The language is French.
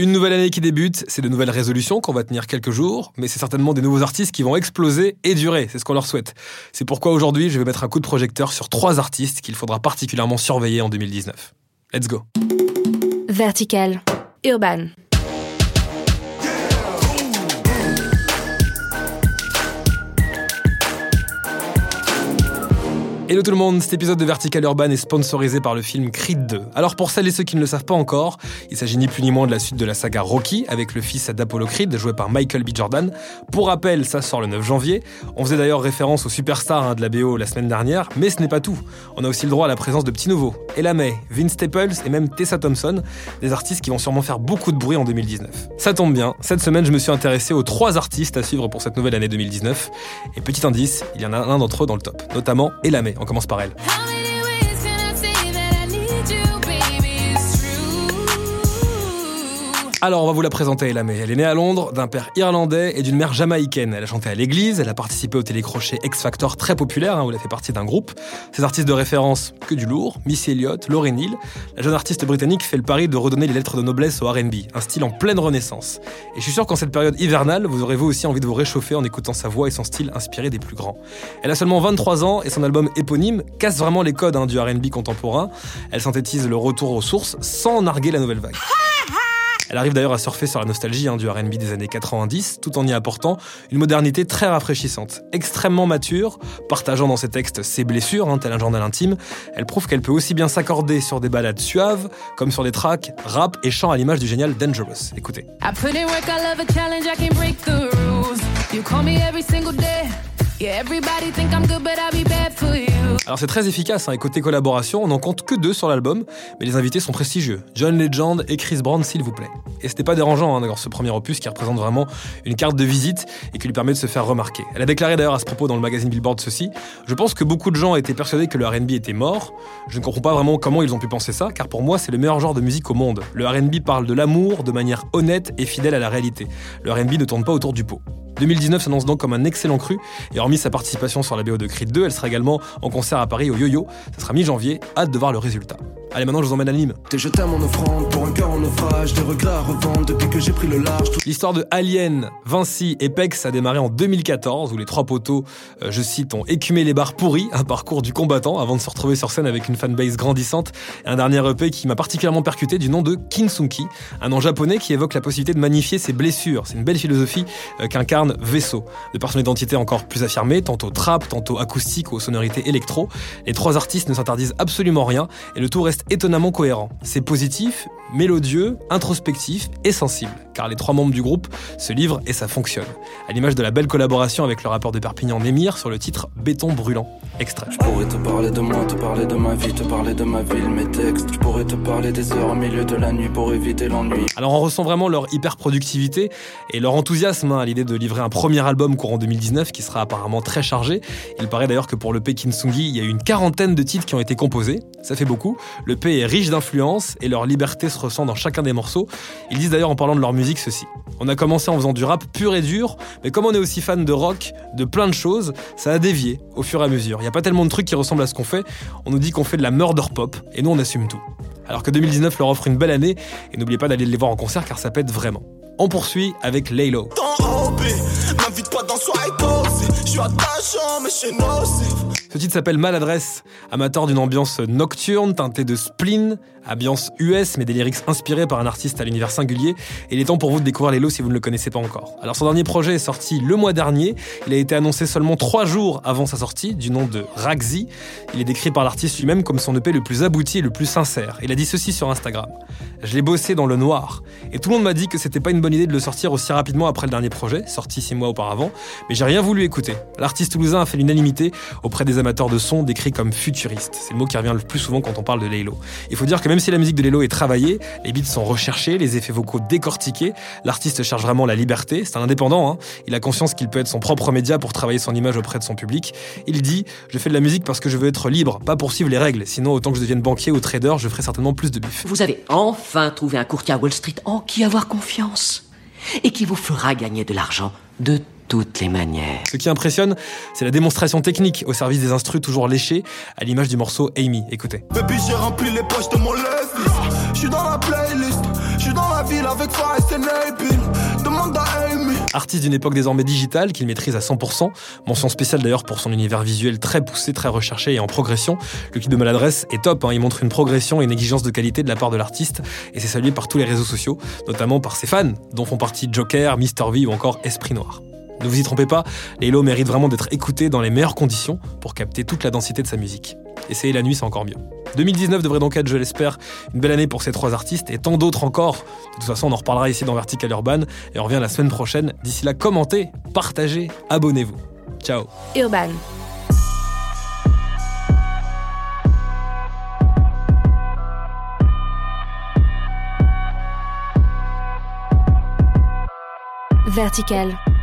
Une nouvelle année qui débute, c'est de nouvelles résolutions qu'on va tenir quelques jours, mais c'est certainement des nouveaux artistes qui vont exploser et durer, c'est ce qu'on leur souhaite. C'est pourquoi aujourd'hui, je vais mettre un coup de projecteur sur trois artistes qu'il faudra particulièrement surveiller en 2019. Let's go. Vertical. Urban. Hello tout le monde, cet épisode de Vertical Urban est sponsorisé par le film Creed 2. Alors pour celles et ceux qui ne le savent pas encore, il s'agit ni plus ni moins de la suite de la saga Rocky avec le fils d'Apollo Creed joué par Michael B. Jordan. Pour rappel, ça sort le 9 janvier. On faisait d'ailleurs référence aux superstars hein, de la BO la semaine dernière, mais ce n'est pas tout. On a aussi le droit à la présence de petits nouveaux. Ella May, Vince Staples et même Tessa Thompson, des artistes qui vont sûrement faire beaucoup de bruit en 2019. Ça tombe bien, cette semaine je me suis intéressé aux trois artistes à suivre pour cette nouvelle année 2019. Et petit indice, il y en a un d'entre eux dans le top, notamment Ella May. On commence par elle. Alors, on va vous la présenter, Ella May. Elle est née à Londres, d'un père irlandais et d'une mère jamaïcaine. Elle a chanté à l'église, elle a participé au télécrochet X Factor très populaire, hein, où elle a fait partie d'un groupe. Ses artistes de référence, que du lourd, Missy Elliott, Lauryn Hill. La jeune artiste britannique fait le pari de redonner les lettres de noblesse au R&B, un style en pleine renaissance. Et je suis sûr qu'en cette période hivernale, vous aurez vous aussi envie de vous réchauffer en écoutant sa voix et son style inspiré des plus grands. Elle a seulement 23 ans et son album éponyme casse vraiment les codes hein, du R&B contemporain. Elle synthétise le retour aux sources sans narguer la nouvelle vague. Elle arrive d'ailleurs à surfer sur la nostalgie hein, du RB des années 90, tout en y apportant une modernité très rafraîchissante. Extrêmement mature, partageant dans ses textes ses blessures, hein, tel un journal intime, elle prouve qu'elle peut aussi bien s'accorder sur des balades suaves, comme sur des tracks, rap et chant à l'image du génial Dangerous. Écoutez. Alors c'est très efficace, hein, et côté collaboration, on n'en compte que deux sur l'album, mais les invités sont prestigieux. John Legend et Chris Brown, s'il vous plaît. Et c'était pas dérangeant hein, ce premier opus qui représente vraiment une carte de visite et qui lui permet de se faire remarquer. Elle a déclaré d'ailleurs à ce propos dans le magazine Billboard ceci Je pense que beaucoup de gens étaient persuadés que le RB était mort. Je ne comprends pas vraiment comment ils ont pu penser ça, car pour moi c'est le meilleur genre de musique au monde. Le RB parle de l'amour de manière honnête et fidèle à la réalité. Le RB ne tourne pas autour du pot. 2019 s'annonce donc comme un excellent cru, et hormis sa participation sur la BO de Creed 2, elle sera également en concert à Paris au Yo-Yo. Ça sera mi-janvier, hâte de voir le résultat. Allez, maintenant, je vous emmène à Nîmes. L'histoire de Alien, Vinci et Pex a démarré en 2014, où les trois poteaux, euh, je cite, ont écumé les bars pourris, un parcours du combattant, avant de se retrouver sur scène avec une fanbase grandissante, et un dernier EP qui m'a particulièrement percuté du nom de Kinsunki, un nom japonais qui évoque la possibilité de magnifier ses blessures. C'est une belle philosophie euh, qu'incarne Vaisseau. De par son identité encore plus affirmée, tantôt trap, tantôt acoustique aux sonorités électro, les trois artistes ne s'interdisent absolument rien, et le tout reste étonnamment cohérent. C'est positif, mélodieux, introspectif et sensible, car les trois membres du groupe se livrent et ça fonctionne. À l'image de la belle collaboration avec le rappeur de Perpignan Némir sur le titre Béton brûlant. Extrait. Je pourrais te parler de moi, te parler de ma vie, te parler de ma ville, mes textes. Je pourrais te parler des heures au milieu de la nuit pour éviter l'ennui. Alors on ressent vraiment leur hyper productivité et leur enthousiasme hein, à l'idée de livrer un premier album courant 2019 qui sera apparemment très chargé. Il paraît d'ailleurs que pour le Pekin Sungi, il y a eu une quarantaine de titres qui ont été composés. Ça fait beaucoup. Le P est riche d'influence et leur liberté se ressent dans chacun des morceaux. Ils disent d'ailleurs en parlant de leur musique ceci. On a commencé en faisant du rap pur et dur, mais comme on est aussi fan de rock, de plein de choses, ça a dévié au fur et à mesure. Il n'y a pas tellement de trucs qui ressemblent à ce qu'on fait. On nous dit qu'on fait de la murder pop et nous on assume tout. Alors que 2019 leur offre une belle année et n'oubliez pas d'aller les voir en concert car ça pète vraiment. On poursuit avec Laylo. Ce titre s'appelle Maladresse, amateur d'une ambiance nocturne teintée de spleen, ambiance US mais des lyrics inspirés par un artiste à l'univers singulier. Il est temps pour vous de découvrir Lelo si vous ne le connaissez pas encore. Alors son dernier projet est sorti le mois dernier. Il a été annoncé seulement trois jours avant sa sortie, du nom de Ragzi. Il est décrit par l'artiste lui-même comme son EP le plus abouti et le plus sincère. Il a dit ceci sur Instagram. Je l'ai bossé dans le noir. Et tout le monde m'a dit que c'était pas une bonne idée de le sortir aussi rapidement après le dernier projet, sorti six mois auparavant. Mais j'ai rien voulu écouter. L'artiste toulousain a fait l'unanimité auprès des amateurs de son décrits comme futuristes. C'est le mot qui revient le plus souvent quand on parle de Laylo. Il faut dire que même si la musique de Laylo est travaillée, les beats sont recherchés, les effets vocaux décortiqués, l'artiste cherche vraiment la liberté. C'est un indépendant, hein. il a conscience qu'il peut être son propre média pour travailler son image auprès de son public. Il dit Je fais de la musique parce que je veux être libre, pas pour suivre les règles. Sinon, autant que je devienne banquier ou trader, je ferai certainement plus de bif. Vous avez enfin trouvé un courtier à Wall Street en qui avoir confiance et qui vous fera gagner de l'argent de toutes les manières. Ce qui impressionne, c'est la démonstration technique au service des instrus toujours léchés, à l'image du morceau Amy. Écoutez. j'ai rempli les poches de mon je suis dans la playlist. suis dans la ville avec Forest et Demande à Amy. Artiste d'une époque désormais digitale qu'il maîtrise à 100%. Mention spéciale d'ailleurs pour son univers visuel très poussé, très recherché et en progression. Le kit de maladresse est top, hein. il montre une progression et une exigence de qualité de la part de l'artiste et c'est salué par tous les réseaux sociaux, notamment par ses fans, dont font partie Joker, Mr V ou encore Esprit Noir. Ne vous y trompez pas, Laylo mérite vraiment d'être écouté dans les meilleures conditions pour capter toute la densité de sa musique. Essayez la nuit, c'est encore mieux. 2019 devrait donc être, je l'espère, une belle année pour ces trois artistes et tant d'autres encore. De toute façon, on en reparlera ici dans Vertical Urban et on revient la semaine prochaine. D'ici là, commentez, partagez, abonnez-vous. Ciao. Urban. Vertical.